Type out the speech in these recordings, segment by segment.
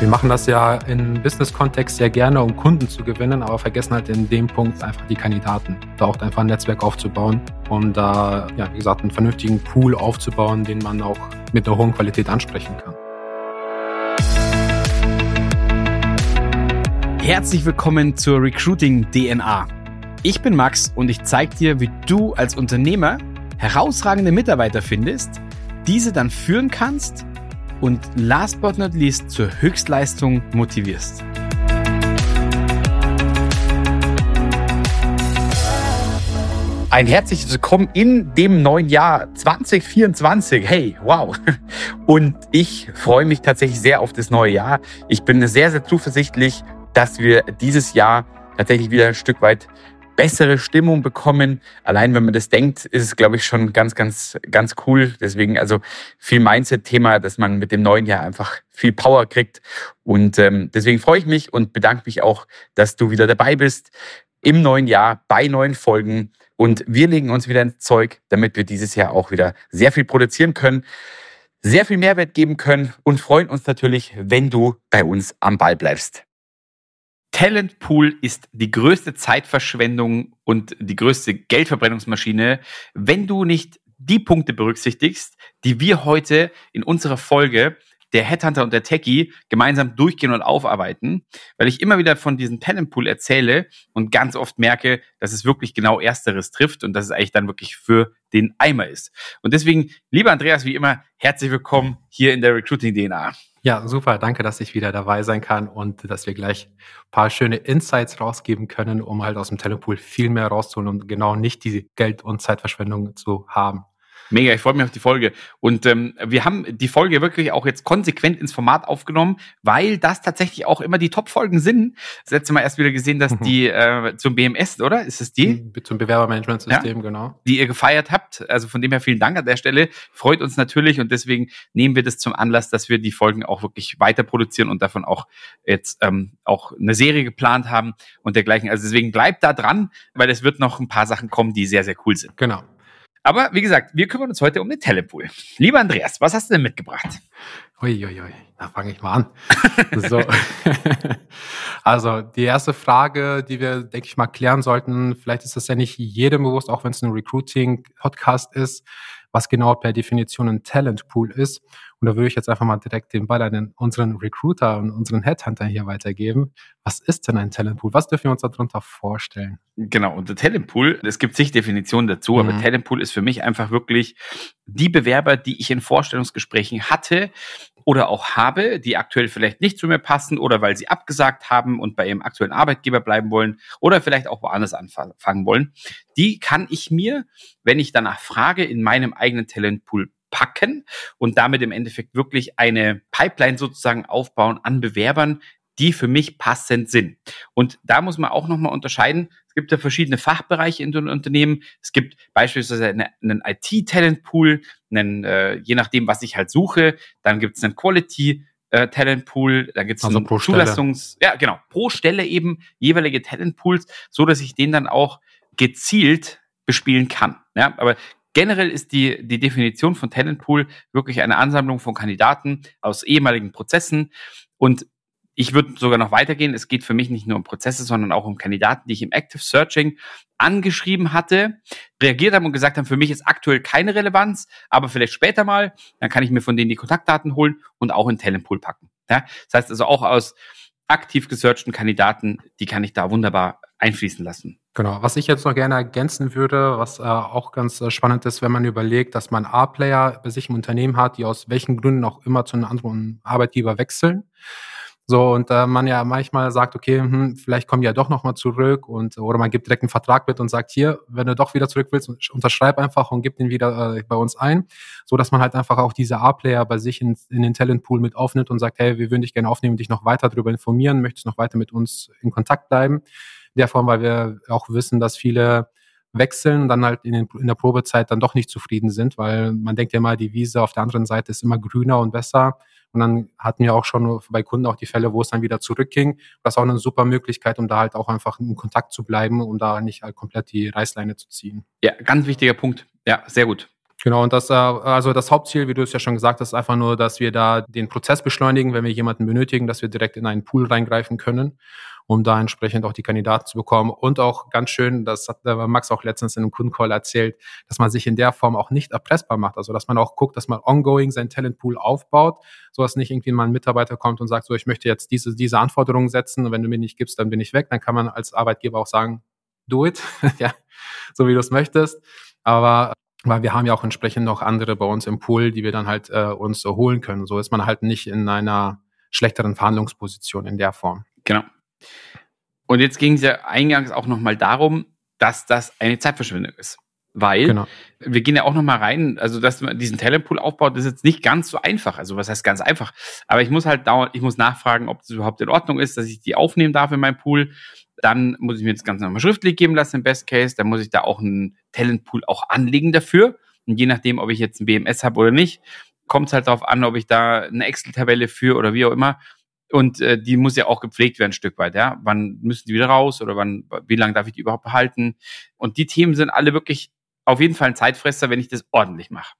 Wir machen das ja im Business-Kontext sehr gerne, um Kunden zu gewinnen, aber vergessen halt in dem Punkt einfach die Kandidaten. Da auch einfach ein Netzwerk aufzubauen, um da, ja, wie gesagt, einen vernünftigen Pool aufzubauen, den man auch mit einer hohen Qualität ansprechen kann. Herzlich willkommen zur Recruiting DNA. Ich bin Max und ich zeige dir, wie du als Unternehmer herausragende Mitarbeiter findest, diese dann führen kannst und last but not least zur Höchstleistung motivierst. Ein herzliches Willkommen in dem neuen Jahr 2024. Hey, wow. Und ich freue mich tatsächlich sehr auf das neue Jahr. Ich bin sehr, sehr zuversichtlich, dass wir dieses Jahr tatsächlich wieder ein Stück weit bessere Stimmung bekommen. Allein wenn man das denkt, ist es, glaube ich, schon ganz, ganz, ganz cool. Deswegen also viel Mindset-Thema, dass man mit dem neuen Jahr einfach viel Power kriegt. Und ähm, deswegen freue ich mich und bedanke mich auch, dass du wieder dabei bist im neuen Jahr bei neuen Folgen. Und wir legen uns wieder ins Zeug, damit wir dieses Jahr auch wieder sehr viel produzieren können, sehr viel Mehrwert geben können und freuen uns natürlich, wenn du bei uns am Ball bleibst. Talentpool ist die größte Zeitverschwendung und die größte Geldverbrennungsmaschine, wenn du nicht die Punkte berücksichtigst, die wir heute in unserer Folge der Headhunter und der Techie gemeinsam durchgehen und aufarbeiten, weil ich immer wieder von diesem Talentpool erzähle und ganz oft merke, dass es wirklich genau Ersteres trifft und dass es eigentlich dann wirklich für den Eimer ist. Und deswegen, lieber Andreas, wie immer, herzlich willkommen hier in der Recruiting DNA. Ja, super. Danke, dass ich wieder dabei sein kann und dass wir gleich ein paar schöne Insights rausgeben können, um halt aus dem Telepool viel mehr rauszuholen und genau nicht diese Geld- und Zeitverschwendung zu haben. Mega, ich freue mich auf die Folge. Und ähm, wir haben die Folge wirklich auch jetzt konsequent ins Format aufgenommen, weil das tatsächlich auch immer die Top-Folgen sind. Das letzte Mal erst wieder gesehen, dass mhm. die äh, zum BMS, oder? Ist es die? Zum Bewerbermanagementsystem, ja, genau. Die ihr gefeiert habt. Also von dem her vielen Dank an der Stelle. Freut uns natürlich und deswegen nehmen wir das zum Anlass, dass wir die Folgen auch wirklich weiter produzieren und davon auch jetzt ähm, auch eine Serie geplant haben und dergleichen. Also deswegen bleibt da dran, weil es wird noch ein paar Sachen kommen, die sehr, sehr cool sind. Genau. Aber wie gesagt, wir kümmern uns heute um den Telepool. Lieber Andreas, was hast du denn mitgebracht? Uiuiui, ui, da fange ich mal an. so. also die erste Frage, die wir, denke ich mal, klären sollten, vielleicht ist das ja nicht jedem bewusst, auch wenn es ein Recruiting-Podcast ist, was genau per Definition ein Talentpool ist. Und da würde ich jetzt einfach mal direkt den Ball an unseren Recruiter und unseren Headhunter hier weitergeben. Was ist denn ein Talentpool? Was dürfen wir uns darunter vorstellen? Genau, und der Talentpool, es gibt sich Definitionen dazu, mhm. aber Talentpool ist für mich einfach wirklich die Bewerber, die ich in Vorstellungsgesprächen hatte, oder auch habe, die aktuell vielleicht nicht zu mir passen oder weil sie abgesagt haben und bei ihrem aktuellen Arbeitgeber bleiben wollen oder vielleicht auch woanders anfangen wollen, die kann ich mir, wenn ich danach frage, in meinem eigenen Talentpool packen und damit im Endeffekt wirklich eine Pipeline sozusagen aufbauen an Bewerbern, die für mich passend sind. Und da muss man auch nochmal unterscheiden. Es gibt ja verschiedene Fachbereiche in den Unternehmen. Es gibt beispielsweise eine, einen IT-Talent-Pool, einen, äh, je nachdem, was ich halt suche. Dann gibt es einen Quality äh, Talent Pool, da gibt es also einen Zulassungs, ja genau, pro Stelle eben jeweilige Talent Pools, so dass ich den dann auch gezielt bespielen kann. Ja, aber Generell ist die, die Definition von Talentpool wirklich eine Ansammlung von Kandidaten aus ehemaligen Prozessen. Und ich würde sogar noch weitergehen. Es geht für mich nicht nur um Prozesse, sondern auch um Kandidaten, die ich im Active Searching angeschrieben hatte, reagiert haben und gesagt haben, für mich ist aktuell keine Relevanz, aber vielleicht später mal, dann kann ich mir von denen die Kontaktdaten holen und auch in Talentpool packen. Ja? Das heißt also auch aus aktiv gesearchten Kandidaten, die kann ich da wunderbar einfließen lassen. Genau, was ich jetzt noch gerne ergänzen würde, was äh, auch ganz äh, spannend ist, wenn man überlegt, dass man A-Player bei sich im Unternehmen hat, die aus welchen Gründen auch immer zu einem anderen Arbeitgeber wechseln. So, und äh, man ja manchmal sagt, okay, hm, vielleicht kommen die ja doch nochmal zurück und oder man gibt direkt einen Vertrag mit und sagt, hier, wenn du doch wieder zurück willst, unterschreib einfach und gib den wieder äh, bei uns ein, so dass man halt einfach auch diese A-Player bei sich in, in den Talentpool mit aufnimmt und sagt, hey, wir würden dich gerne aufnehmen, dich noch weiter darüber informieren, möchtest noch weiter mit uns in Kontakt bleiben. In der Form, weil wir auch wissen, dass viele wechseln und dann halt in, den, in der Probezeit dann doch nicht zufrieden sind, weil man denkt ja mal, die Wiese auf der anderen Seite ist immer grüner und besser und dann hatten wir auch schon bei Kunden auch die Fälle, wo es dann wieder zurückging. Das ist auch eine super Möglichkeit, um da halt auch einfach in Kontakt zu bleiben, um da nicht halt komplett die Reißleine zu ziehen. Ja, ganz wichtiger Punkt. Ja, sehr gut. Genau, und das, äh, also das Hauptziel, wie du es ja schon gesagt hast, ist einfach nur, dass wir da den Prozess beschleunigen, wenn wir jemanden benötigen, dass wir direkt in einen Pool reingreifen können, um da entsprechend auch die Kandidaten zu bekommen. Und auch ganz schön, das hat Max auch letztens in einem Kundencall erzählt, dass man sich in der Form auch nicht erpressbar macht. Also dass man auch guckt, dass man ongoing sein Talentpool aufbaut, so dass nicht irgendwie mal ein Mitarbeiter kommt und sagt, so ich möchte jetzt diese, diese Anforderungen setzen und wenn du mir nicht gibst, dann bin ich weg. Dann kann man als Arbeitgeber auch sagen, do it, ja, so wie du es möchtest. Aber weil wir haben ja auch entsprechend noch andere bei uns im Pool, die wir dann halt äh, uns so holen können. So ist man halt nicht in einer schlechteren Verhandlungsposition in der Form. Genau. Und jetzt ging es ja eingangs auch nochmal darum, dass das eine Zeitverschwendung ist. Weil genau. wir gehen ja auch nochmal rein, also dass man diesen Talentpool aufbaut, ist jetzt nicht ganz so einfach. Also was heißt ganz einfach? Aber ich muss halt dauernd, ich muss nachfragen, ob das überhaupt in Ordnung ist, dass ich die aufnehmen darf in meinem Pool. Dann muss ich mir das Ganze nochmal schriftlich geben lassen im Best Case. Dann muss ich da auch einen Talentpool auch anlegen dafür. Und je nachdem, ob ich jetzt ein BMS habe oder nicht, kommt es halt darauf an, ob ich da eine Excel-Tabelle führe oder wie auch immer. Und äh, die muss ja auch gepflegt werden, ein Stück weit, ja. Wann müssen die wieder raus oder wann, wie lange darf ich die überhaupt behalten? Und die Themen sind alle wirklich auf jeden Fall ein Zeitfresser, wenn ich das ordentlich mache.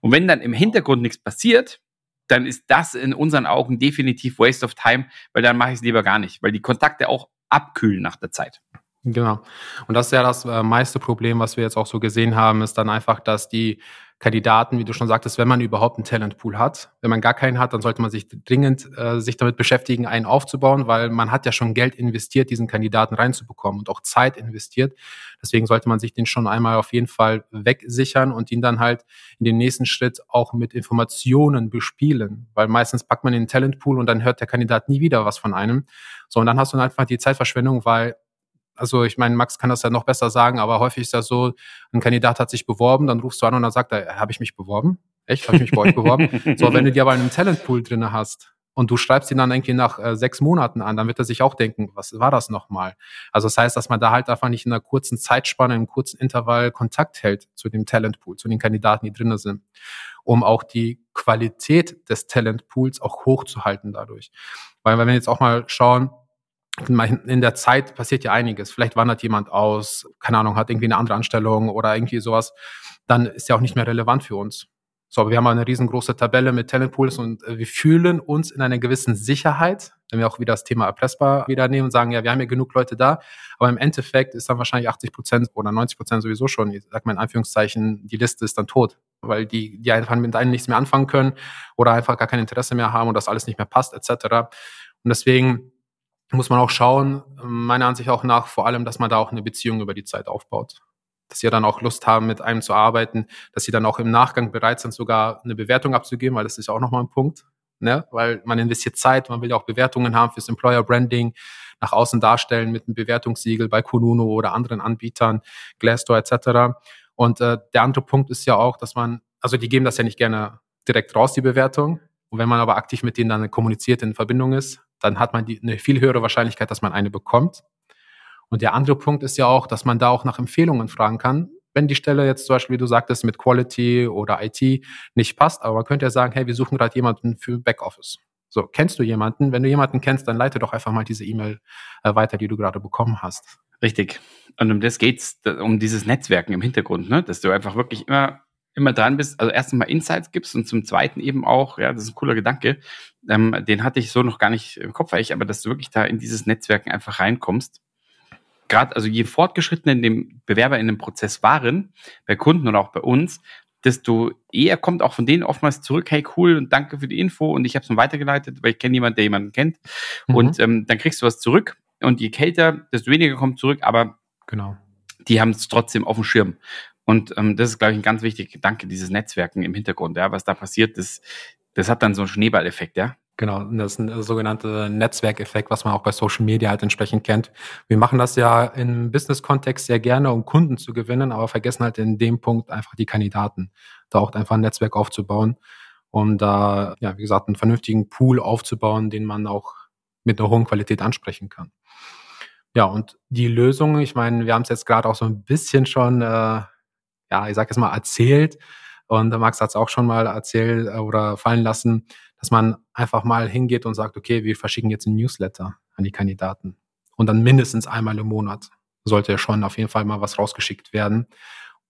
Und wenn dann im Hintergrund nichts passiert, dann ist das in unseren Augen definitiv Waste of Time, weil dann mache ich es lieber gar nicht, weil die Kontakte auch abkühlen nach der Zeit. Genau. Und das ist ja das äh, meiste Problem, was wir jetzt auch so gesehen haben, ist dann einfach, dass die Kandidaten, wie du schon sagtest, wenn man überhaupt einen Talentpool hat. Wenn man gar keinen hat, dann sollte man sich dringend äh, sich damit beschäftigen, einen aufzubauen, weil man hat ja schon Geld investiert, diesen Kandidaten reinzubekommen und auch Zeit investiert. Deswegen sollte man sich den schon einmal auf jeden Fall wegsichern und ihn dann halt in den nächsten Schritt auch mit Informationen bespielen, weil meistens packt man den Talentpool und dann hört der Kandidat nie wieder was von einem. So, und dann hast du einfach die Zeitverschwendung, weil also ich meine, Max kann das ja noch besser sagen, aber häufig ist das so, ein Kandidat hat sich beworben, dann rufst du an und dann sagt er, habe ich mich beworben? Echt? Habe ich mich bei euch beworben? So, wenn du dir aber einen Talentpool drinne hast und du schreibst ihn dann irgendwie nach äh, sechs Monaten an, dann wird er sich auch denken, was war das nochmal? Also das heißt, dass man da halt einfach nicht in einer kurzen Zeitspanne, in einem kurzen Intervall Kontakt hält zu dem Talentpool, zu den Kandidaten, die drinne sind, um auch die Qualität des Talentpools auch hochzuhalten dadurch. Weil wenn wir jetzt auch mal schauen, in der Zeit passiert ja einiges. Vielleicht wandert jemand aus, keine Ahnung, hat irgendwie eine andere Anstellung oder irgendwie sowas. Dann ist ja auch nicht mehr relevant für uns. So, aber wir haben eine riesengroße Tabelle mit Talentpools und äh, wir fühlen uns in einer gewissen Sicherheit, wenn wir auch wieder das Thema erpressbar wieder nehmen und sagen, ja, wir haben ja genug Leute da, aber im Endeffekt ist dann wahrscheinlich 80 Prozent oder 90 Prozent sowieso schon, ich sag mal in Anführungszeichen, die Liste ist dann tot, weil die, die einfach mit einem nichts mehr anfangen können oder einfach gar kein Interesse mehr haben und das alles nicht mehr passt, etc. Und deswegen muss man auch schauen, meiner Ansicht auch nach, vor allem, dass man da auch eine Beziehung über die Zeit aufbaut. Dass sie dann auch Lust haben, mit einem zu arbeiten, dass sie dann auch im Nachgang bereit sind, sogar eine Bewertung abzugeben, weil das ist ja auch nochmal ein Punkt. Ne? Weil man investiert Zeit, man will ja auch Bewertungen haben fürs Employer Branding, nach außen darstellen mit einem Bewertungssiegel bei Konuno oder anderen Anbietern, Glassdoor etc. Und äh, der andere Punkt ist ja auch, dass man, also die geben das ja nicht gerne direkt raus, die Bewertung. Und wenn man aber aktiv mit denen dann kommuniziert, in Verbindung ist, dann hat man die, eine viel höhere Wahrscheinlichkeit, dass man eine bekommt. Und der andere Punkt ist ja auch, dass man da auch nach Empfehlungen fragen kann. Wenn die Stelle jetzt zum Beispiel, wie du sagtest, mit Quality oder IT nicht passt, aber man könnte ja sagen, hey, wir suchen gerade jemanden für Backoffice. So, kennst du jemanden? Wenn du jemanden kennst, dann leite doch einfach mal diese E-Mail äh, weiter, die du gerade bekommen hast. Richtig. Und um das geht's, um dieses Netzwerken im Hintergrund, ne? dass du einfach wirklich immer immer dran bist, also erst einmal Insights gibst und zum zweiten eben auch, ja, das ist ein cooler Gedanke, ähm, den hatte ich so noch gar nicht im Kopf, ich, aber dass du wirklich da in dieses Netzwerken einfach reinkommst. Gerade, also je fortgeschrittener in dem Bewerber in dem Prozess waren, bei Kunden und auch bei uns, desto eher kommt auch von denen oftmals zurück, hey cool und danke für die Info und ich habe es dann weitergeleitet, weil ich kenne jemanden, der jemanden kennt. Mhm. Und ähm, dann kriegst du was zurück und je kälter, desto weniger kommt zurück, aber genau. die haben es trotzdem auf dem Schirm. Und ähm, das ist, glaube ich, ein ganz wichtiger Gedanke, dieses Netzwerken im Hintergrund. Ja, was da passiert, das, das hat dann so einen Schneeballeffekt, ja. Genau, das ist ein sogenannter Netzwerkeffekt, was man auch bei Social Media halt entsprechend kennt. Wir machen das ja im Business-Kontext sehr gerne, um Kunden zu gewinnen, aber vergessen halt in dem Punkt einfach die Kandidaten, da auch einfach ein Netzwerk aufzubauen, um da, ja, wie gesagt, einen vernünftigen Pool aufzubauen, den man auch mit einer hohen Qualität ansprechen kann. Ja, und die Lösung, ich meine, wir haben es jetzt gerade auch so ein bisschen schon äh, ja, ich sag jetzt mal, erzählt. Und Max hat es auch schon mal erzählt äh, oder fallen lassen, dass man einfach mal hingeht und sagt, okay, wir verschicken jetzt ein Newsletter an die Kandidaten. Und dann mindestens einmal im Monat sollte schon auf jeden Fall mal was rausgeschickt werden,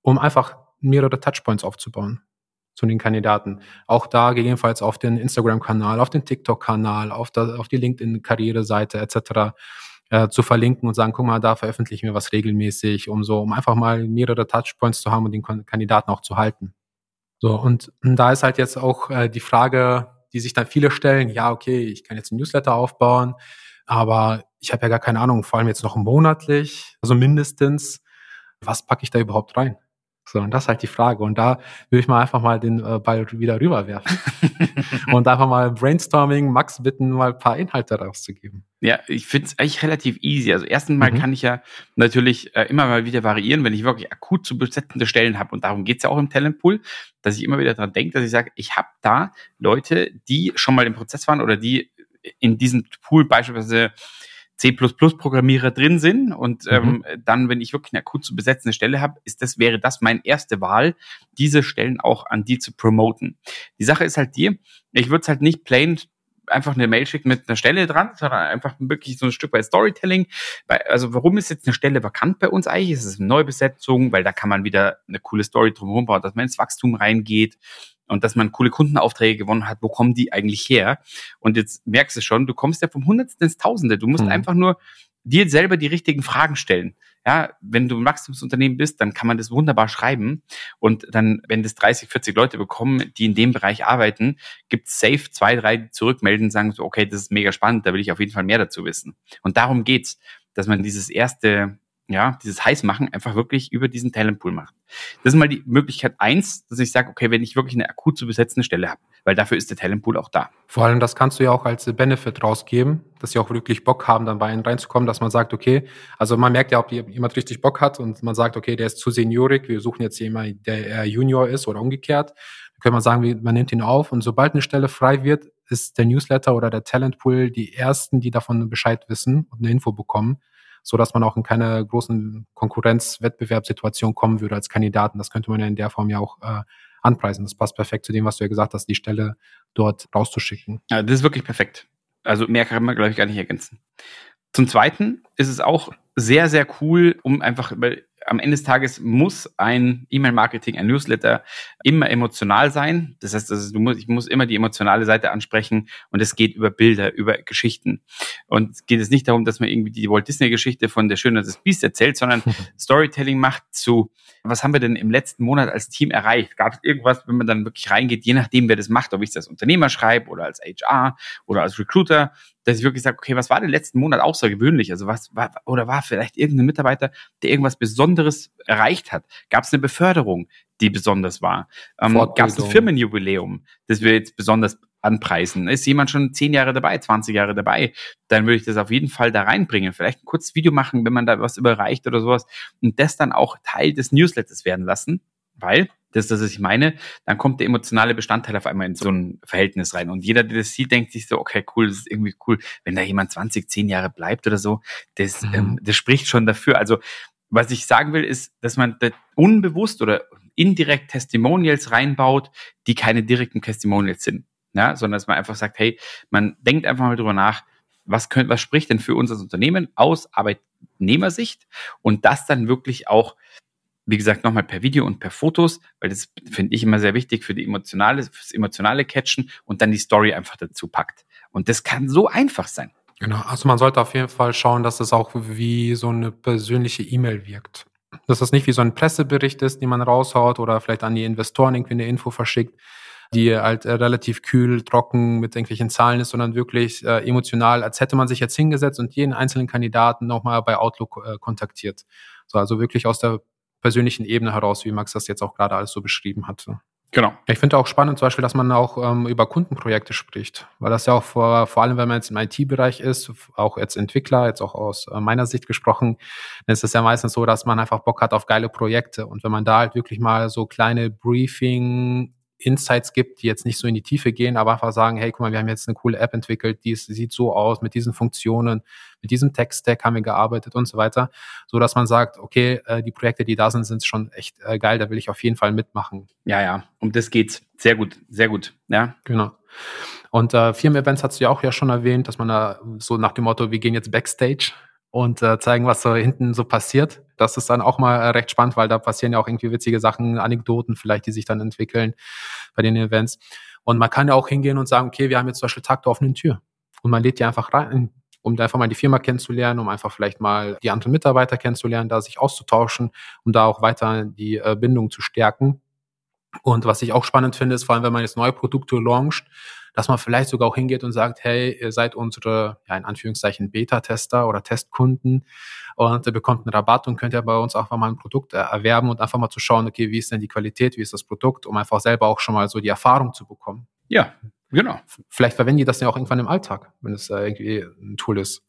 um einfach mehrere Touchpoints aufzubauen zu den Kandidaten. Auch da gegebenenfalls auf den Instagram-Kanal, auf den TikTok-Kanal, auf, auf die LinkedIn-Karriereseite etc. Äh, zu verlinken und sagen, guck mal, da veröffentlichen wir was regelmäßig, um so, um einfach mal mehrere Touchpoints zu haben und den Kandidaten auch zu halten. So, und da ist halt jetzt auch äh, die Frage, die sich dann viele stellen, ja, okay, ich kann jetzt ein Newsletter aufbauen, aber ich habe ja gar keine Ahnung, vor allem jetzt noch monatlich, also mindestens, was packe ich da überhaupt rein? So, und das ist halt die Frage. Und da will ich mal einfach mal den äh, Ball wieder rüberwerfen. und einfach mal Brainstorming, Max bitten, mal ein paar Inhalte rauszugeben. Ja, ich finde es eigentlich relativ easy. Also erstens mal mhm. kann ich ja natürlich äh, immer mal wieder variieren, wenn ich wirklich akut zu besetzende Stellen habe. Und darum geht's ja auch im Talentpool, dass ich immer wieder dran denke, dass ich sage, ich habe da Leute, die schon mal im Prozess waren oder die in diesem Pool beispielsweise C++-Programmierer drin sind und mhm. ähm, dann, wenn ich wirklich eine akut zu besetzende Stelle habe, ist das, wäre das meine erste Wahl, diese Stellen auch an die zu promoten. Die Sache ist halt die, ich würde es halt nicht plain einfach eine Mail schicken mit einer Stelle dran, sondern einfach wirklich so ein Stück weit Storytelling. Also warum ist jetzt eine Stelle vakant bei uns eigentlich? Ist es eine Neubesetzung, weil da kann man wieder eine coole Story drumherum bauen, dass man ins Wachstum reingeht und dass man coole Kundenaufträge gewonnen hat, wo kommen die eigentlich her? Und jetzt merkst du schon, du kommst ja vom Hundertsten ins Tausende. Du musst mhm. einfach nur dir selber die richtigen Fragen stellen. Ja, wenn du ein Wachstumsunternehmen bist, dann kann man das wunderbar schreiben. Und dann, wenn das 30, 40 Leute bekommen, die in dem Bereich arbeiten, gibt es safe zwei, drei, die zurückmelden und sagen so, okay, das ist mega spannend, da will ich auf jeden Fall mehr dazu wissen. Und darum geht's, dass man dieses erste ja, dieses Heißmachen einfach wirklich über diesen Talentpool macht. Das ist mal die Möglichkeit eins, dass ich sage, okay, wenn ich wirklich eine akut zu besetzende Stelle habe, weil dafür ist der Talentpool auch da. Vor allem, das kannst du ja auch als Benefit rausgeben, dass sie auch wirklich Bock haben, dann bei ihnen reinzukommen, dass man sagt, okay, also man merkt ja, ob jemand richtig Bock hat und man sagt, okay, der ist zu seniorig, wir suchen jetzt jemanden, der Junior ist oder umgekehrt. Dann kann man sagen, man nimmt ihn auf und sobald eine Stelle frei wird, ist der Newsletter oder der Talentpool die ersten, die davon Bescheid wissen und eine Info bekommen so dass man auch in keine großen Konkurrenz-Wettbewerbssituation kommen würde als Kandidaten. Das könnte man ja in der Form ja auch äh, anpreisen. Das passt perfekt zu dem, was du ja gesagt hast, die Stelle dort rauszuschicken. Ja, das ist wirklich perfekt. Also mehr kann man, glaube ich, gar nicht ergänzen. Zum Zweiten ist es auch sehr, sehr cool, um einfach, weil am Ende des Tages muss ein E-Mail-Marketing, ein Newsletter immer emotional sein. Das heißt, also du musst, ich muss immer die emotionale Seite ansprechen und es geht über Bilder, über Geschichten. Und es geht es nicht darum, dass man irgendwie die Walt Disney-Geschichte von der Schöne des Biest erzählt, sondern Storytelling macht zu, was haben wir denn im letzten Monat als Team erreicht? Gab es irgendwas, wenn man dann wirklich reingeht, je nachdem, wer das macht, ob ich es als Unternehmer schreibe oder als HR oder als Recruiter, dass ich wirklich sage, okay, was war den letzten Monat außergewöhnlich? Also was war, oder war vielleicht irgendein Mitarbeiter, der irgendwas Besonderes erreicht hat? Gab es eine Beförderung, die besonders war? Ähm, Gab es ein Firmenjubiläum, das wir jetzt besonders anpreisen? Ist jemand schon zehn Jahre dabei, 20 Jahre dabei? Dann würde ich das auf jeden Fall da reinbringen. Vielleicht ein kurzes Video machen, wenn man da was überreicht oder sowas und das dann auch Teil des Newsletters werden lassen, weil das ist das, was ich meine, dann kommt der emotionale Bestandteil auf einmal in so ein Verhältnis rein. Und jeder, der das sieht, denkt sich so, okay, cool, das ist irgendwie cool. Wenn da jemand 20, 10 Jahre bleibt oder so, das, mhm. ähm, das spricht schon dafür. Also, was ich sagen will, ist, dass man unbewusst oder indirekt Testimonials reinbaut, die keine direkten Testimonials sind. Ja, sondern dass man einfach sagt, hey, man denkt einfach mal drüber nach, was, könnt, was spricht denn für uns als Unternehmen aus Arbeitnehmersicht und das dann wirklich auch wie gesagt, nochmal per Video und per Fotos, weil das finde ich immer sehr wichtig für die emotionale, fürs emotionale Catchen und dann die Story einfach dazu packt. Und das kann so einfach sein. Genau, also man sollte auf jeden Fall schauen, dass es auch wie so eine persönliche E-Mail wirkt. Dass das nicht wie so ein Pressebericht ist, den man raushaut oder vielleicht an die Investoren irgendwie eine Info verschickt, die halt äh, relativ kühl, trocken mit irgendwelchen Zahlen ist, sondern wirklich äh, emotional, als hätte man sich jetzt hingesetzt und jeden einzelnen Kandidaten nochmal bei Outlook äh, kontaktiert. So, also wirklich aus der persönlichen Ebene heraus, wie Max das jetzt auch gerade alles so beschrieben hatte. Genau. Ich finde auch spannend zum Beispiel, dass man auch ähm, über Kundenprojekte spricht, weil das ja auch vor, vor allem, wenn man jetzt im IT-Bereich ist, auch als Entwickler, jetzt auch aus äh, meiner Sicht gesprochen, dann ist es ja meistens so, dass man einfach Bock hat auf geile Projekte und wenn man da halt wirklich mal so kleine Briefing Insights gibt, die jetzt nicht so in die Tiefe gehen, aber einfach sagen, hey, guck mal, wir haben jetzt eine coole App entwickelt, die ist, sieht so aus, mit diesen Funktionen, mit diesem Tech-Stack haben wir gearbeitet und so weiter, so dass man sagt, okay, äh, die Projekte, die da sind, sind schon echt äh, geil, da will ich auf jeden Fall mitmachen. Ja, ja, um das geht's. Sehr gut, sehr gut, ja. Genau. Und äh, Firmen-Events hast du ja auch ja schon erwähnt, dass man da so nach dem Motto, wir gehen jetzt Backstage und äh, zeigen, was so hinten so passiert Das ist dann auch mal äh, recht spannend, weil da passieren ja auch irgendwie witzige Sachen, Anekdoten vielleicht, die sich dann entwickeln bei den Events. Und man kann ja auch hingehen und sagen, okay, wir haben jetzt zum Beispiel Tag der offenen Tür. Und man lädt die einfach rein, um einfach mal die Firma kennenzulernen, um einfach vielleicht mal die anderen Mitarbeiter kennenzulernen, da sich auszutauschen, um da auch weiter die äh, Bindung zu stärken. Und was ich auch spannend finde, ist vor allem, wenn man jetzt neue Produkte launcht, dass man vielleicht sogar auch hingeht und sagt, hey, ihr seid unsere, ja, in Anführungszeichen Beta-Tester oder Testkunden und ihr bekommt einen Rabatt und könnt ja bei uns einfach mal ein Produkt erwerben und einfach mal zu schauen, okay, wie ist denn die Qualität, wie ist das Produkt, um einfach selber auch schon mal so die Erfahrung zu bekommen. Ja, genau. Vielleicht verwenden die das ja auch irgendwann im Alltag, wenn es äh, irgendwie ein Tool ist.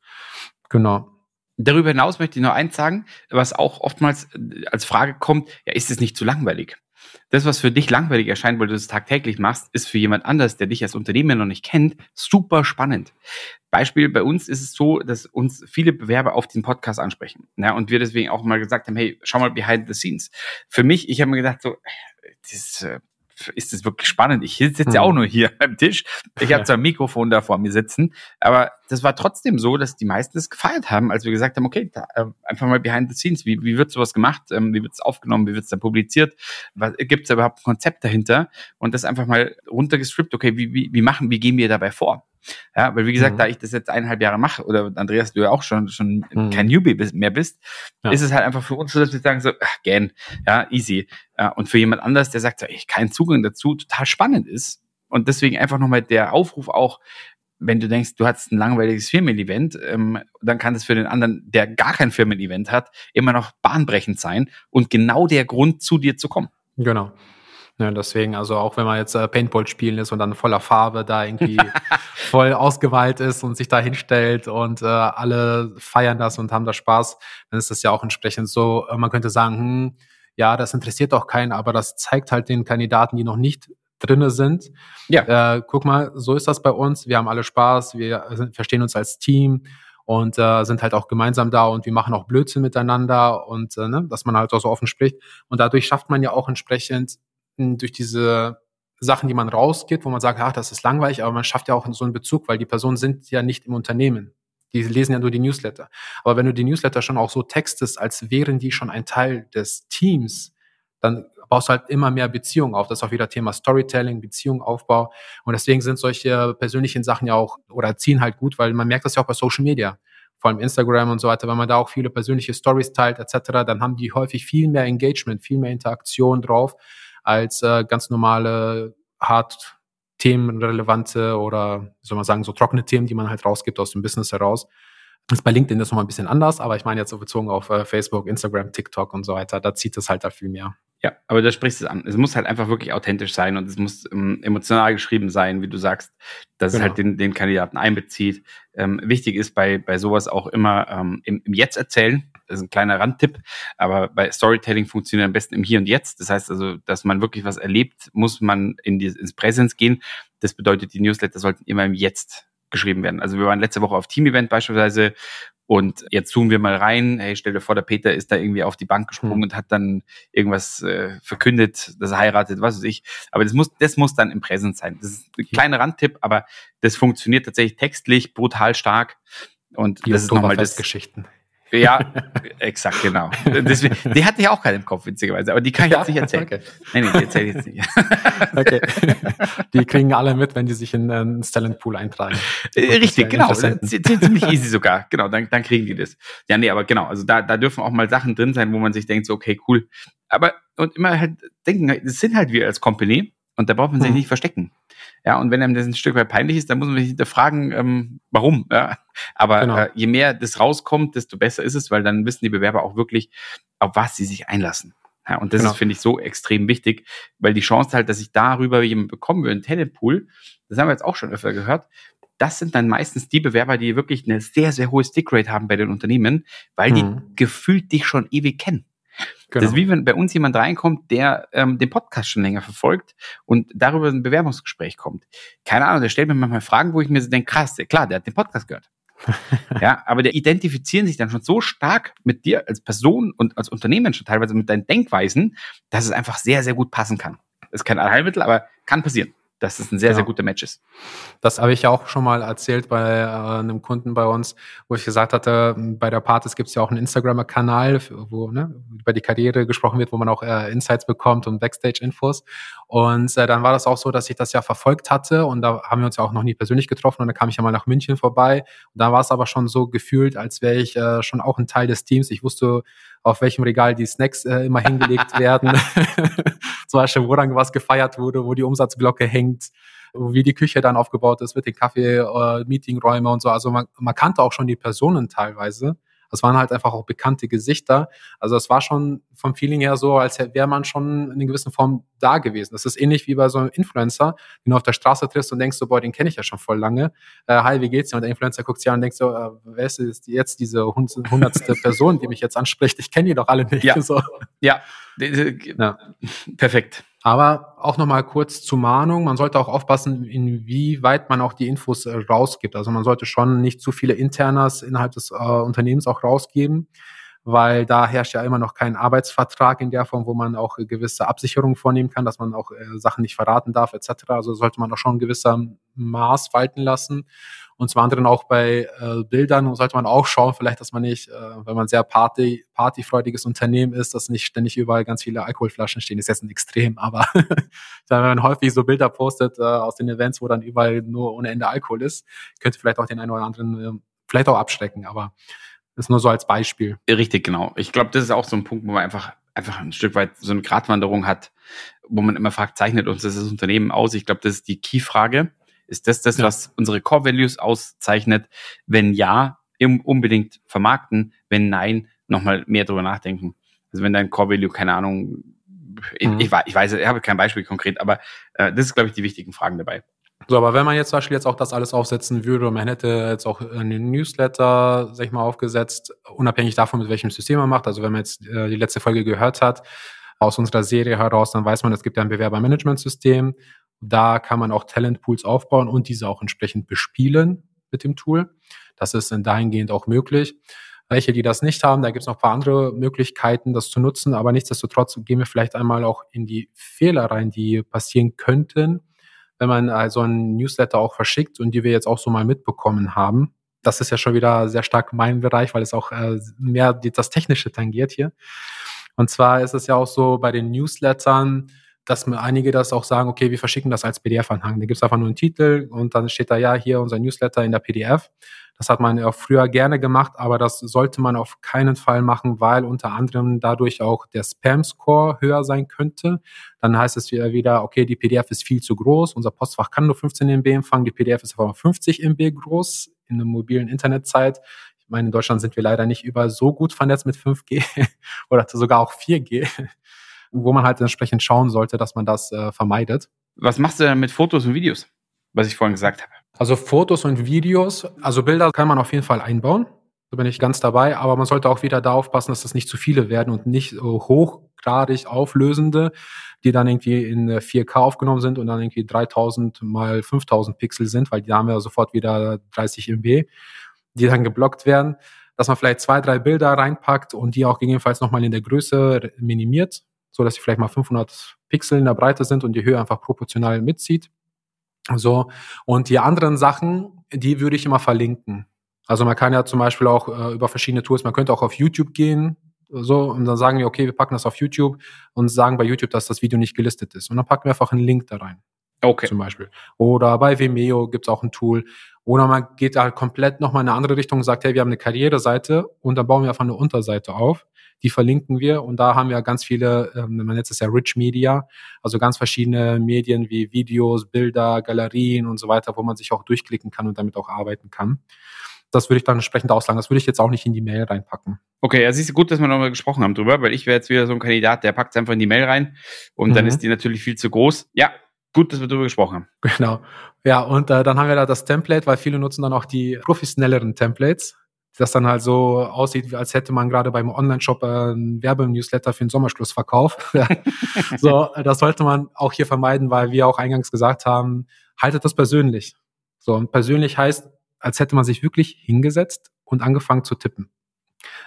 Genau. Darüber hinaus möchte ich noch eins sagen, was auch oftmals äh, als Frage kommt, ja, ist es nicht zu langweilig? Das, was für dich langweilig erscheint, weil du es tagtäglich machst, ist für jemand anders, der dich als Unternehmen noch nicht kennt, super spannend. Beispiel bei uns ist es so, dass uns viele Bewerber auf den Podcast ansprechen. Ja, und wir deswegen auch mal gesagt haben, hey, schau mal behind the scenes. Für mich, ich habe mir gedacht, so, das äh, ist das wirklich spannend. Ich sitze ja auch hm. nur hier am Tisch. Ich habe zwar ein Mikrofon da vor mir sitzen, aber das war trotzdem so, dass die meisten es gefeiert haben, als wir gesagt haben, okay, da, äh, einfach mal behind the scenes. Wie, wie wird sowas gemacht? Ähm, wie wird es aufgenommen? Wie wird es dann publiziert? Gibt es da überhaupt ein Konzept dahinter? Und das einfach mal runtergestrippt, okay, wie, wie, wie machen, wie gehen wir dabei vor? Ja, weil wie gesagt, mhm. da ich das jetzt eineinhalb Jahre mache, oder Andreas, du ja auch schon, schon mhm. kein Newbie mehr bist, ja. ist es halt einfach für uns so, dass wir sagen so, ach, gern, ja, easy. Ja, und für jemand anders, der sagt so, ich keinen Zugang dazu, total spannend ist. Und deswegen einfach nochmal der Aufruf auch, wenn du denkst, du hast ein langweiliges Firmen-Event, ähm, dann kann das für den anderen, der gar kein Firmen-Event hat, immer noch bahnbrechend sein und genau der Grund, zu dir zu kommen. Genau. Ne, deswegen, also auch wenn man jetzt äh, Paintball spielen ist und dann voller Farbe da irgendwie voll ausgeweilt ist und sich da hinstellt und äh, alle feiern das und haben da Spaß, dann ist das ja auch entsprechend so, äh, man könnte sagen, hm, ja, das interessiert doch keinen, aber das zeigt halt den Kandidaten, die noch nicht drinne sind. Ja. Äh, guck mal, so ist das bei uns. Wir haben alle Spaß, wir sind, verstehen uns als Team und äh, sind halt auch gemeinsam da und wir machen auch Blödsinn miteinander und äh, ne, dass man halt auch so offen spricht. Und dadurch schafft man ja auch entsprechend durch diese Sachen, die man rausgeht, wo man sagt, ach, das ist langweilig, aber man schafft ja auch so einen Bezug, weil die Personen sind ja nicht im Unternehmen. Die lesen ja nur die Newsletter. Aber wenn du die Newsletter schon auch so textest, als wären die schon ein Teil des Teams, dann baust du halt immer mehr Beziehungen auf. Das ist auch wieder Thema Storytelling, Beziehungaufbau. Und deswegen sind solche persönlichen Sachen ja auch oder ziehen halt gut, weil man merkt das ja auch bei Social Media, vor allem Instagram und so weiter, wenn man da auch viele persönliche Stories teilt etc., dann haben die häufig viel mehr Engagement, viel mehr Interaktion drauf, als äh, ganz normale, hart themenrelevante oder, soll man sagen, so trockene Themen, die man halt rausgibt aus dem Business heraus. Das ist bei LinkedIn ist nochmal ein bisschen anders, aber ich meine jetzt so bezogen auf äh, Facebook, Instagram, TikTok und so weiter, da zieht es halt da viel mehr. Ja, aber da sprichst du es an. Es muss halt einfach wirklich authentisch sein und es muss ähm, emotional geschrieben sein, wie du sagst, dass genau. es halt den, den Kandidaten einbezieht. Ähm, wichtig ist bei, bei sowas auch immer ähm, im, im Jetzt erzählen. Das ist ein kleiner Randtipp, aber bei Storytelling funktioniert am besten im Hier und Jetzt. Das heißt also, dass man wirklich was erlebt, muss man in die, ins Präsenz gehen. Das bedeutet, die Newsletter sollten immer im Jetzt geschrieben werden. Also wir waren letzte Woche auf Team-Event beispielsweise und jetzt zoomen wir mal rein. Hey, stell dir vor, der Peter ist da irgendwie auf die Bank gesprungen hm. und hat dann irgendwas äh, verkündet, dass er heiratet, was weiß ich. Aber das muss, das muss dann im Präsens sein. Das ist ein kleiner Randtipp, aber das funktioniert tatsächlich textlich brutal stark. Und die das ist nochmal das. Geschichten. Ja, exakt, genau. Deswegen, die hatte ich auch keinen im Kopf, witzigerweise, aber die kann ich ja, jetzt nicht erzählen. Okay. Nee, nee, die erzähle ich jetzt nicht. okay. Die kriegen alle mit, wenn die sich in einen Talent Pool eintragen. Äh, richtig, genau. Ziemlich easy sogar. Genau, dann, dann kriegen die das. Ja, nee, aber genau, also da, da dürfen auch mal Sachen drin sein, wo man sich denkt, so, okay, cool. Aber, und immer halt denken, das sind halt wir als Company und da braucht man sich hm. nicht verstecken. Ja, und wenn einem das ein Stück weit peinlich ist, dann muss man sich hinterfragen, ähm, warum. Ja. Aber genau. äh, je mehr das rauskommt, desto besser ist es, weil dann wissen die Bewerber auch wirklich, auf was sie sich einlassen. Ja, und das genau. ist, finde ich, so extrem wichtig, weil die Chance halt, dass ich darüber jemanden bekommen würde, einen Talentpool, das haben wir jetzt auch schon öfter gehört, das sind dann meistens die Bewerber, die wirklich eine sehr, sehr hohe Stickrate haben bei den Unternehmen, weil die mhm. gefühlt dich schon ewig kennen. Genau. Das ist wie wenn bei uns jemand reinkommt, der ähm, den Podcast schon länger verfolgt und darüber ein Bewerbungsgespräch kommt. Keine Ahnung, der stellt mir manchmal Fragen, wo ich mir so denke, krass, klar, der hat den Podcast gehört. ja, aber der identifizieren sich dann schon so stark mit dir als Person und als Unternehmen schon teilweise mit deinen Denkweisen, dass es einfach sehr, sehr gut passen kann. Das ist kein Allheilmittel, aber kann passieren. dass es ein sehr, ja. sehr guter Match ist. Das habe ich ja auch schon mal erzählt bei äh, einem Kunden bei uns, wo ich gesagt hatte, bei der Partis gibt es ja auch einen Instagram-Kanal, wo ne, über die Karriere gesprochen wird, wo man auch äh, Insights bekommt und Backstage-Infos. Und äh, dann war das auch so, dass ich das ja verfolgt hatte und da haben wir uns ja auch noch nie persönlich getroffen und dann kam ich ja mal nach München vorbei. Und da war es aber schon so gefühlt, als wäre ich äh, schon auch ein Teil des Teams. Ich wusste, auf welchem Regal die Snacks äh, immer hingelegt werden. Zum Beispiel, wo dann was gefeiert wurde, wo die Umsatzglocke hängt, wie die Küche dann aufgebaut ist mit den Kaffee, äh, Meetingräume und so. Also man, man kannte auch schon die Personen teilweise. Das waren halt einfach auch bekannte Gesichter. Also es war schon vom Feeling her so, als wäre man schon in einer gewissen Form da gewesen. Das ist ähnlich wie bei so einem Influencer, den du auf der Straße triffst und denkst so, boah, den kenne ich ja schon voll lange. Äh, hi, wie geht's dir? Und der Influencer guckt sich an und denkt so, äh, wer ist jetzt diese hundertste Person, die mich jetzt anspricht? Ich kenne die doch alle nicht. Ja, so. ja. ja. perfekt. Aber auch nochmal kurz zur Mahnung. Man sollte auch aufpassen, inwieweit man auch die Infos äh, rausgibt. Also man sollte schon nicht zu viele Internas innerhalb des äh, Unternehmens auch rausgeben, weil da herrscht ja immer noch kein Arbeitsvertrag in der Form, wo man auch gewisse Absicherungen vornehmen kann, dass man auch äh, Sachen nicht verraten darf etc. Also sollte man auch schon ein gewisser Maß walten lassen. Und zum anderen auch bei äh, Bildern sollte man auch schauen, vielleicht, dass man nicht, äh, wenn man sehr Party, partyfreudiges Unternehmen ist, dass nicht ständig überall ganz viele Alkoholflaschen stehen. Ist jetzt ein Extrem, aber wenn man häufig so Bilder postet äh, aus den Events, wo dann überall nur ohne Ende Alkohol ist, könnte vielleicht auch den einen oder anderen äh, vielleicht auch abschrecken, aber das ist nur so als Beispiel. Richtig, genau. Ich glaube, das ist auch so ein Punkt, wo man einfach einfach ein Stück weit so eine Gratwanderung hat, wo man immer fragt, zeichnet uns das Unternehmen aus? Ich glaube, das ist die Key-Frage. Ist das das, ja. was unsere Core Values auszeichnet? Wenn ja, unbedingt vermarkten. Wenn nein, nochmal mehr drüber nachdenken. Also wenn dein Core Value, keine Ahnung, mhm. ich, ich, weiß, ich habe kein Beispiel konkret, aber äh, das ist, glaube ich, die wichtigen Fragen dabei. So, aber wenn man jetzt zum Beispiel jetzt auch das alles aufsetzen würde und man hätte jetzt auch einen Newsletter, sag ich mal, aufgesetzt, unabhängig davon, mit welchem System man macht, also wenn man jetzt äh, die letzte Folge gehört hat, aus unserer Serie heraus, dann weiß man, es gibt ja ein Bewerbermanagementsystem da kann man auch Talentpools aufbauen und diese auch entsprechend bespielen mit dem Tool. Das ist dahingehend auch möglich. Welche, die das nicht haben, da gibt es noch ein paar andere Möglichkeiten, das zu nutzen, aber nichtsdestotrotz gehen wir vielleicht einmal auch in die Fehler rein, die passieren könnten, wenn man also einen Newsletter auch verschickt und die wir jetzt auch so mal mitbekommen haben. Das ist ja schon wieder sehr stark mein Bereich, weil es auch äh, mehr das Technische tangiert hier. Und zwar ist es ja auch so bei den Newslettern, dass einige das auch sagen, okay, wir verschicken das als PDF-Anhang. Da gibt es einfach nur einen Titel und dann steht da ja hier unser Newsletter in der PDF. Das hat man ja auch früher gerne gemacht, aber das sollte man auf keinen Fall machen, weil unter anderem dadurch auch der Spam-Score höher sein könnte. Dann heißt es wieder, okay, die PDF ist viel zu groß, unser Postfach kann nur 15 MB empfangen, die PDF ist aber 50 MB groß in der mobilen Internetzeit. Ich meine, in Deutschland sind wir leider nicht überall so gut vernetzt mit 5G oder sogar auch 4G wo man halt entsprechend schauen sollte, dass man das äh, vermeidet. Was machst du denn mit Fotos und Videos, was ich vorhin gesagt habe? Also Fotos und Videos, also Bilder kann man auf jeden Fall einbauen. Da bin ich ganz dabei, aber man sollte auch wieder da aufpassen, dass das nicht zu viele werden und nicht so hochgradig auflösende, die dann irgendwie in 4K äh, aufgenommen sind und dann irgendwie 3000 mal 5000 Pixel sind, weil die haben ja sofort wieder 30 MB, die dann geblockt werden, dass man vielleicht zwei, drei Bilder reinpackt und die auch gegebenenfalls nochmal in der Größe minimiert, so dass sie vielleicht mal 500 Pixel in der Breite sind und die Höhe einfach proportional mitzieht. So. Und die anderen Sachen, die würde ich immer verlinken. Also man kann ja zum Beispiel auch äh, über verschiedene Tools, man könnte auch auf YouTube gehen, so, und dann sagen wir, okay, wir packen das auf YouTube und sagen bei YouTube, dass das Video nicht gelistet ist. Und dann packen wir einfach einen Link da rein. Okay. Zum Beispiel. Oder bei Vimeo gibt's auch ein Tool. Oder man geht da komplett nochmal in eine andere Richtung und sagt, hey, wir haben eine Karriereseite und dann bauen wir einfach eine Unterseite auf die verlinken wir und da haben wir ganz viele, ähm, man nennt es ja Rich Media, also ganz verschiedene Medien wie Videos, Bilder, Galerien und so weiter, wo man sich auch durchklicken kann und damit auch arbeiten kann. Das würde ich dann entsprechend auslagen. Das würde ich jetzt auch nicht in die Mail reinpacken. Okay, ja, siehst du gut, dass wir nochmal gesprochen haben drüber, weil ich wäre jetzt wieder so ein Kandidat, der packt es einfach in die Mail rein und mhm. dann ist die natürlich viel zu groß. Ja, gut, dass wir darüber gesprochen haben. Genau. Ja, und äh, dann haben wir da das Template, weil viele nutzen dann auch die professionelleren Templates das dann halt so aussieht, als hätte man gerade beim Online-Shop äh, ein Werbennewsletter für den Sommerschlussverkauf. so, das sollte man auch hier vermeiden, weil wir auch eingangs gesagt haben, haltet das persönlich. So, und persönlich heißt, als hätte man sich wirklich hingesetzt und angefangen zu tippen.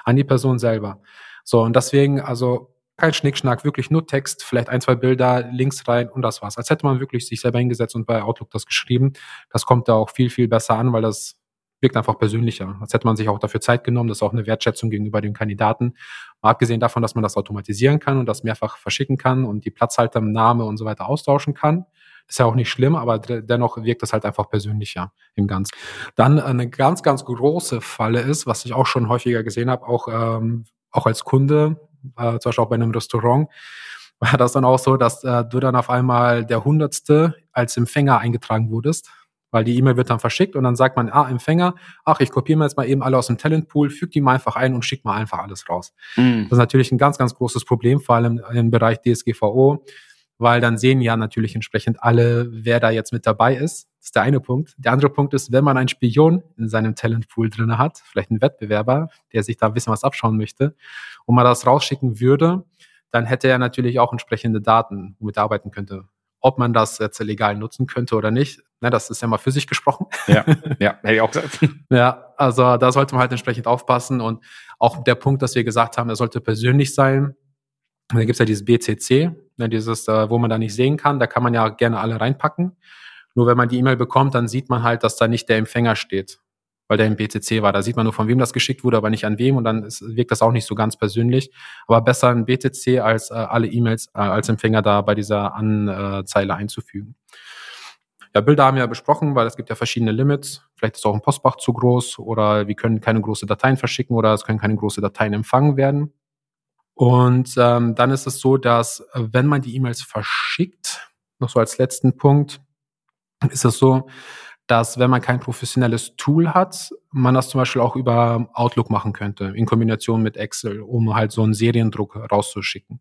An die Person selber. So, und deswegen, also Kein Schnickschnack, wirklich nur Text, vielleicht ein, zwei Bilder, Links rein und das war's. Als hätte man wirklich sich selber hingesetzt und bei Outlook das geschrieben. Das kommt da auch viel, viel besser an, weil das wirkt einfach persönlicher. Als hätte man sich auch dafür Zeit genommen. Das ist auch eine Wertschätzung gegenüber dem Kandidaten. Mal abgesehen davon, dass man das automatisieren kann und das mehrfach verschicken kann und die Platzhalter, Name und so weiter austauschen kann. Ist ja auch nicht schlimm, aber dennoch wirkt das halt einfach persönlicher im Ganzen. Dann eine ganz, ganz große Falle ist, was ich auch schon häufiger gesehen habe, auch, ähm, auch als Kunde, äh, zum Beispiel auch bei einem Restaurant, war das dann auch so, dass äh, du dann auf einmal der Hundertste als Empfänger eingetragen wurdest weil die E-Mail wird dann verschickt und dann sagt man, ah, Empfänger, ach, ich kopiere mir jetzt mal eben alle aus dem Talentpool, füge die mal einfach ein und schicke mal einfach alles raus. Mhm. Das ist natürlich ein ganz, ganz großes Problem, vor allem im Bereich DSGVO, weil dann sehen ja natürlich entsprechend alle, wer da jetzt mit dabei ist. Das ist der eine Punkt. Der andere Punkt ist, wenn man einen Spion in seinem Talentpool drinne hat, vielleicht einen Wettbewerber, der sich da ein bisschen was abschauen möchte, und man das rausschicken würde, dann hätte er natürlich auch entsprechende Daten, womit er arbeiten könnte ob man das jetzt legal nutzen könnte oder nicht. Ne, das ist ja mal für sich gesprochen. Ja, ja, hätte ich auch gesagt. ja, also da sollte man halt entsprechend aufpassen und auch der Punkt, dass wir gesagt haben, er sollte persönlich sein. Da gibt's ja dieses BCC, ne, dieses, äh, wo man da nicht sehen kann, da kann man ja gerne alle reinpacken. Nur wenn man die E-Mail bekommt, dann sieht man halt, dass da nicht der Empfänger steht weil der im BCC war. Da sieht man nur, von wem das geschickt wurde, aber nicht an wem und dann ist, wirkt das auch nicht so ganz persönlich. Aber besser ein BTC als äh, alle E-Mails äh, als Empfänger da bei dieser Anzeile einzufügen. Ja, Bilder haben wir ja besprochen, weil es gibt ja verschiedene Limits. Vielleicht ist auch ein Postbach zu groß oder wir können keine große Dateien verschicken oder es können keine große Dateien empfangen werden. Und ähm, dann ist es so, dass äh, wenn man die E-Mails verschickt, noch so als letzten Punkt, ist es so, dass wenn man kein professionelles Tool hat, man das zum Beispiel auch über Outlook machen könnte, in Kombination mit Excel, um halt so einen Seriendruck rauszuschicken.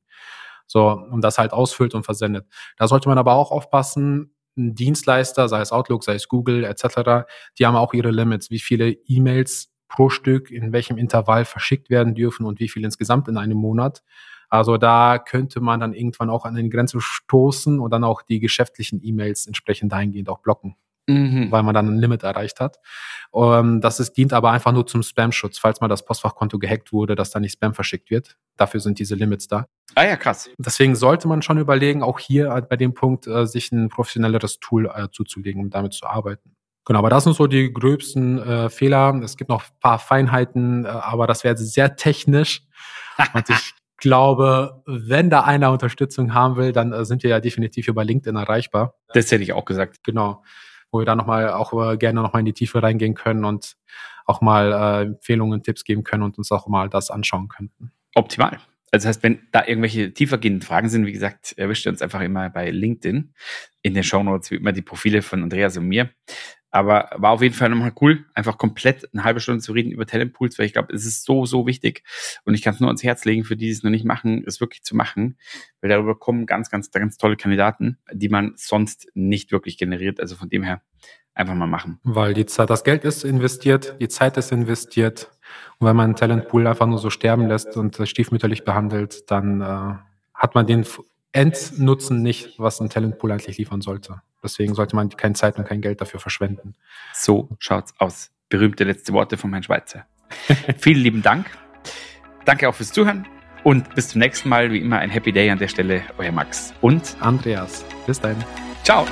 So, und das halt ausfüllt und versendet. Da sollte man aber auch aufpassen, Dienstleister, sei es Outlook, sei es Google etc., die haben auch ihre Limits, wie viele E-Mails pro Stück in welchem Intervall verschickt werden dürfen und wie viel insgesamt in einem Monat. Also da könnte man dann irgendwann auch an eine Grenze stoßen und dann auch die geschäftlichen E-Mails entsprechend dahingehend auch blocken mhm. weil man dann ein Limit erreicht hat. Ähm, das ist, dient aber einfach nur zum Spam-Schutz, falls mal das Postfachkonto gehackt wurde, dass da nicht Spam verschickt wird. Dafür sind diese Limits da. Ah ja, krass. Deswegen sollte man schon überlegen, auch hier bei dem Punkt, äh, sich ein professionelleres Tool äh, zuzulegen, um damit zu arbeiten. Genau, aber das sind so die gröbsten äh, Fehler. Es gibt noch ein paar Feinheiten, äh, aber das wäre sehr technisch. Und ich glaube, wenn da einer Unterstützung haben will, dann äh, sind wir ja definitiv über LinkedIn erreichbar. Das hätte ich auch gesagt. Genau wo wir da nochmal auch äh, gerne nochmal in die Tiefe reingehen können und auch mal äh, Empfehlungen, Tipps geben können und uns auch mal das anschauen könnten. Optimal. Also das heißt, wenn da irgendwelche tiefergehenden Fragen sind, wie gesagt, erwischt ihr uns einfach immer bei LinkedIn. In den Show Notes wie immer die Profile von Andreas und mir. Aber war auf jeden Fall nochmal cool, einfach komplett eine halbe Stunde zu reden über Talentpools, weil ich glaube, es ist so, so wichtig. Und ich kann es nur ans Herz legen, für die, die es noch nicht machen, es wirklich zu machen, weil darüber kommen ganz, ganz, ganz tolle Kandidaten, die man sonst nicht wirklich generiert. Also von dem her einfach mal machen. Weil die Zeit, das Geld ist investiert, die Zeit ist investiert. Und wenn man einen Talentpool einfach nur so sterben lässt und stiefmütterlich behandelt, dann äh, hat man den Endnutzen nicht, was ein Talentpool eigentlich liefern sollte. Deswegen sollte man keine Zeit und kein Geld dafür verschwenden. So schaut's aus. Berühmte letzte Worte von Herrn Schweizer. Vielen lieben Dank. Danke auch fürs Zuhören und bis zum nächsten Mal. Wie immer ein Happy Day an der Stelle. Euer Max und Andreas. Bis dann. Ciao.